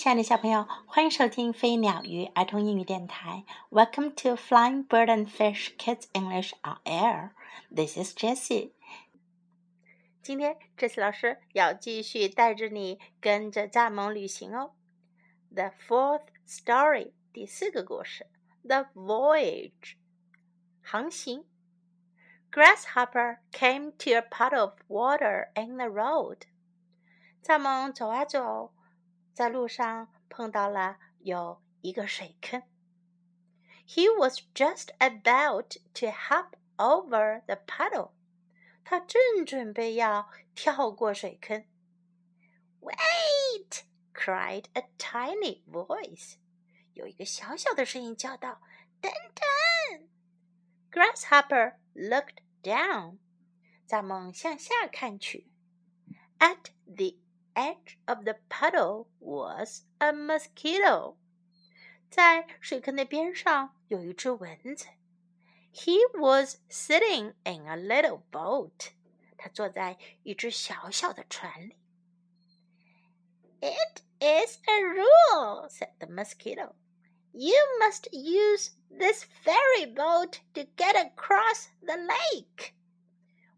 亲爱的小朋友，欢迎收听飞鸟鱼儿童英语电台。Welcome to Flying Bird and Fish Kids English on Air. This is Jessie. 今天，Jessie 老师要继续带着你跟着蚱蜢旅行哦。The fourth story，第四个故事，The Voyage，航行。Grasshopper came to a puddle of water in the road. 蚱蜢走啊走， 在路上碰到了有一个水坑。He was just about to hop over the puddle. 他正准备要跳过水坑。Wait! cried a tiny voice. 有一个小小的声音叫道：“等等！” Grasshopper looked down. 蚱蜢向下看去。At the edge of the puddle was a mosquito. 在水坑的边上有一只蚊子。He was sitting in a little boat. 他坐在一只小小的船里。It is a rule, said the mosquito. You must use this ferry boat to get across the lake.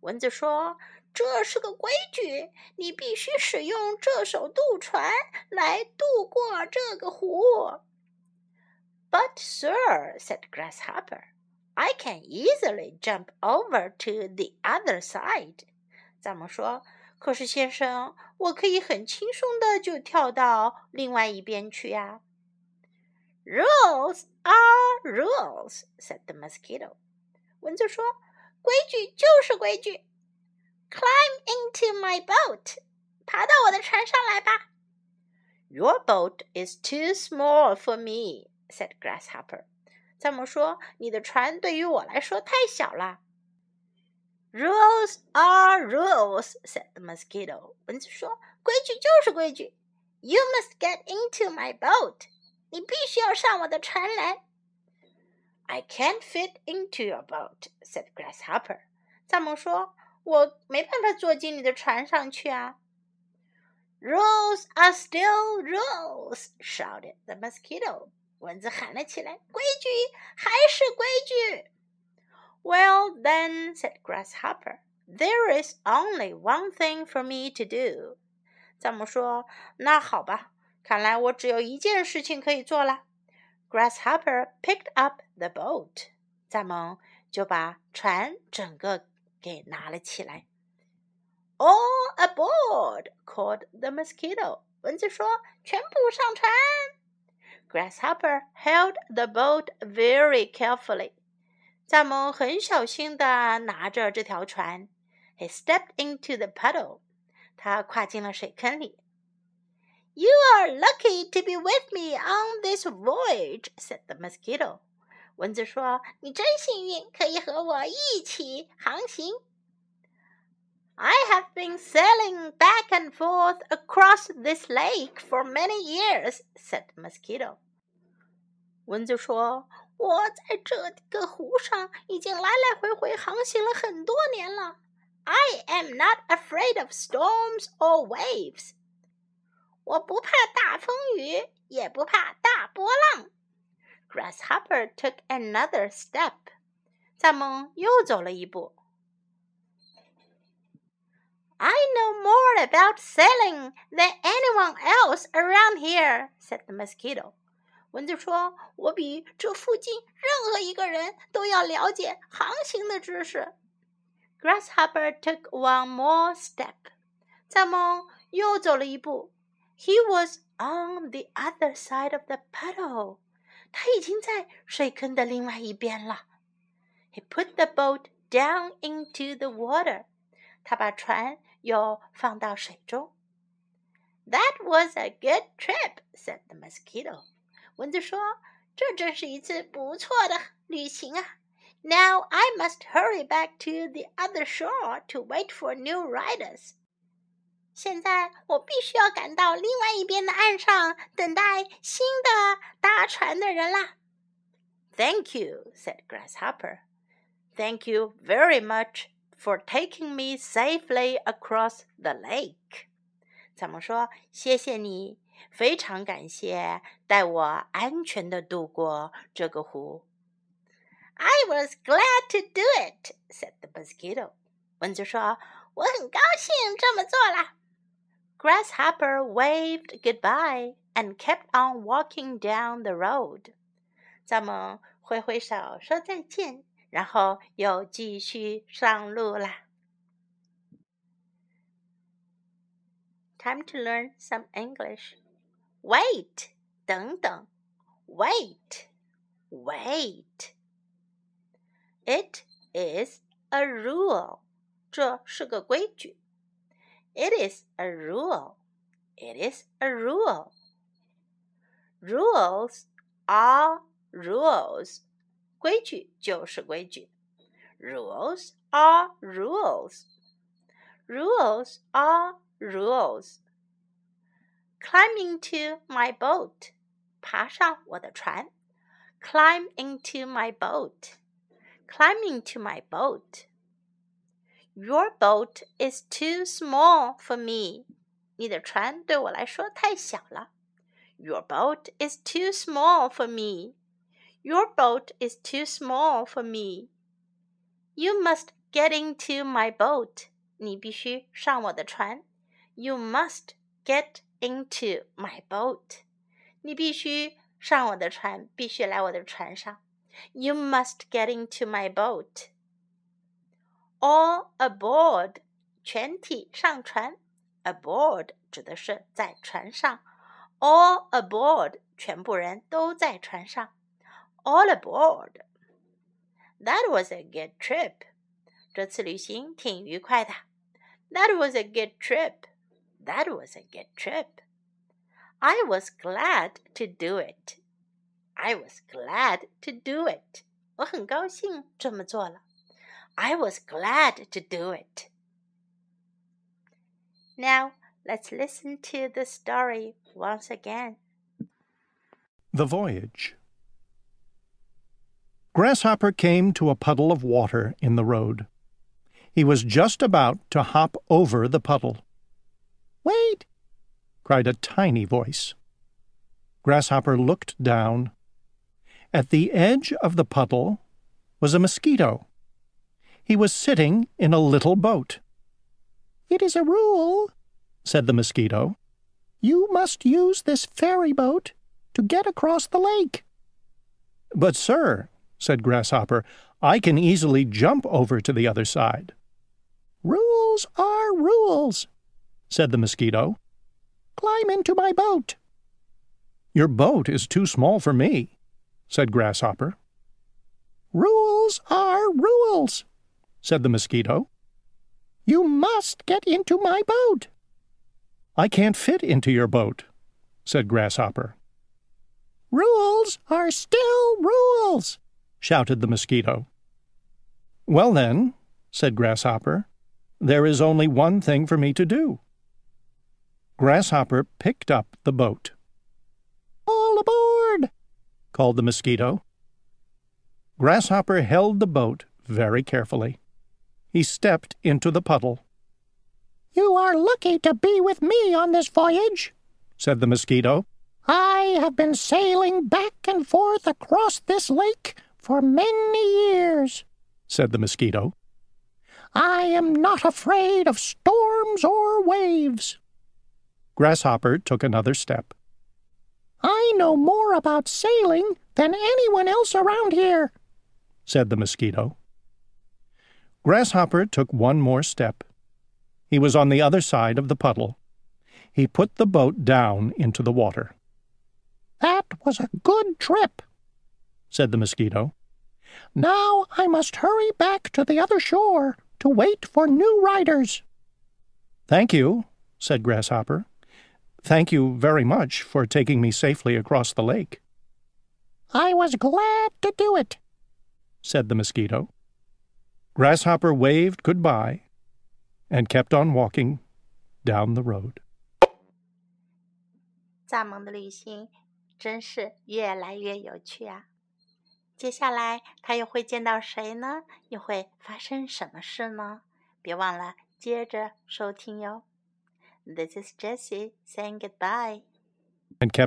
蚊子说：“ 这是个规矩，你必须使用这艘渡船来渡过这个湖。” But, sir, said Grasshopper, I can easily jump over to the other side. 怎么说：“可是，先生，我可以很轻松的就跳到另外一边去呀。” Rules are rules," said the mosquito. 蚊子说：“规矩就是规矩。” Climb into my boat，爬到我的船上来吧。Your boat is too small for me," said Grasshopper. 蚱蜢说：“你的船对于我来说太小了。” Rules are rules," said the mosquito. 蚊子说：“规矩就是规矩。” You must get into my boat. 你必须要上我的船来。I can't fit into your boat," said Grasshopper. 蚱蜢说：“我没办法坐进你的船上去啊。” Rules are still rules," shouted the mosquito. 蚊子喊了起来：“规矩还是规矩。” Well then, said Grasshopper, there is only one thing for me to do. 蚱蜢说：“那好吧。”看来我只有一件事情可以做了。Grasshopper picked up the boat，蚱蜢就把船整个给拿了起来。All aboard! called the mosquito。蚊子说：“全部上船。” Grasshopper held the boat very carefully。蚱蜢很小心地拿着这条船。He stepped into the puddle。他跨进了水坑里。you are lucky to be with me on this voyage," said the mosquito. 蚊子说：“你真幸运，可以和我一起航行。” I have been sailing back and forth across this lake for many years," said mosquito. 蚊子说：“我在这个湖上已经来来回回航行了很多年了。I am not afraid of storms or waves. 我不怕大风雨，也不怕大波浪。Grasshopper took another step。蚱蜢又走了一步。I know more about sailing than anyone else around here," said the mosquito. 蚊子说：“我比这附近任何一个人都要了解航行的知识。” Grasshopper took one more step. 蚱蜢又走了一步。he was on the other side of the puddle. 他已经在水坑的另外一边了。He put the boat down into the water. 他把船又放到水中。That was a good trip," said the mosquito. 蚊子说：“这真是一次不错的旅行啊。” Now I must hurry back to the other shore to wait for new riders. 现在我必须要赶到另外一边的岸上，等待新的搭船的人啦。Thank you," said Grasshopper. "Thank you very much for taking me safely across the lake." 怎么说：“谢谢你，非常感谢带我安全的渡过这个湖。I was glad to do it," said the mosquito. 蚊子说：“我很高兴这么做了。” Grasshopper waved goodbye and kept on walking down the road. 蚱蜢挥挥手说再见，然后又继续上路啦。Time to learn some English. Wait，等等，wait, wait. It is a rule. 这是个规矩。 It is a rule. It is a rule. Rules are rules. 规矩就是规矩。Rules are rules. Rules are rules. Climb into my boat. 爬上我的船。Climb into my boat. Climb into my boat. Your boat is too small for me. 你的船对我来说太小了。Your boat is too small for me. Your boat is too small for me. You must get into my boat. 你必须上我的船。You must get into my boat. 你必须上我的船，必须来我的船上。You must get into my boat. All aboard，全体上船。Aboard 指的是在船上。All aboard，全部人都在船上。All aboard. That was a good trip. 这次旅行挺愉快的。That was a good trip. That was a good trip. I was glad to do it. I was glad to do it. 我很高兴这么做了。 I was glad to do it. Now let's listen to the story once again. The Voyage Grasshopper came to a puddle of water in the road. He was just about to hop over the puddle. Wait! cried a tiny voice. Grasshopper looked down at the edge of the puddle was a mosquito. He was sitting in a little boat. It is a rule, said the mosquito. You must use this ferry boat to get across the lake. But, sir, said Grasshopper, I can easily jump over to the other side. Rules are rules, said the mosquito. Climb into my boat. Your boat is too small for me, said Grasshopper. Rules are rules, said the mosquito. You must get into my boat. I can't fit into your boat, said Grasshopper. Rules are still rules, shouted the mosquito. Well, then, said Grasshopper, there is only one thing for me to do. Grasshopper picked up the boat. All aboard! called the mosquito. Grasshopper held the boat very carefully. He stepped into the puddle. You are lucky to be with me on this voyage, said the mosquito. I have been sailing back and forth across this lake for many years, said the mosquito. I am not afraid of storms or waves. Grasshopper took another step. I know more about sailing than anyone else around here, said the mosquito. Grasshopper took one more step. He was on the other side of the puddle. He put the boat down into the water. That was a good trip, said the mosquito. Now I must hurry back to the other shore to wait for new riders. Thank you, said Grasshopper. Thank you very much for taking me safely across the lake. I was glad to do it, said the mosquito. Grasshopper waved goodbye and kept on walking down the road. 蚱蜢的旅行真是越来越有趣啊！接下来他又会见到谁呢？又会发生什么事呢？别忘了接着收听哟。This is Jessie saying goodbye. and kept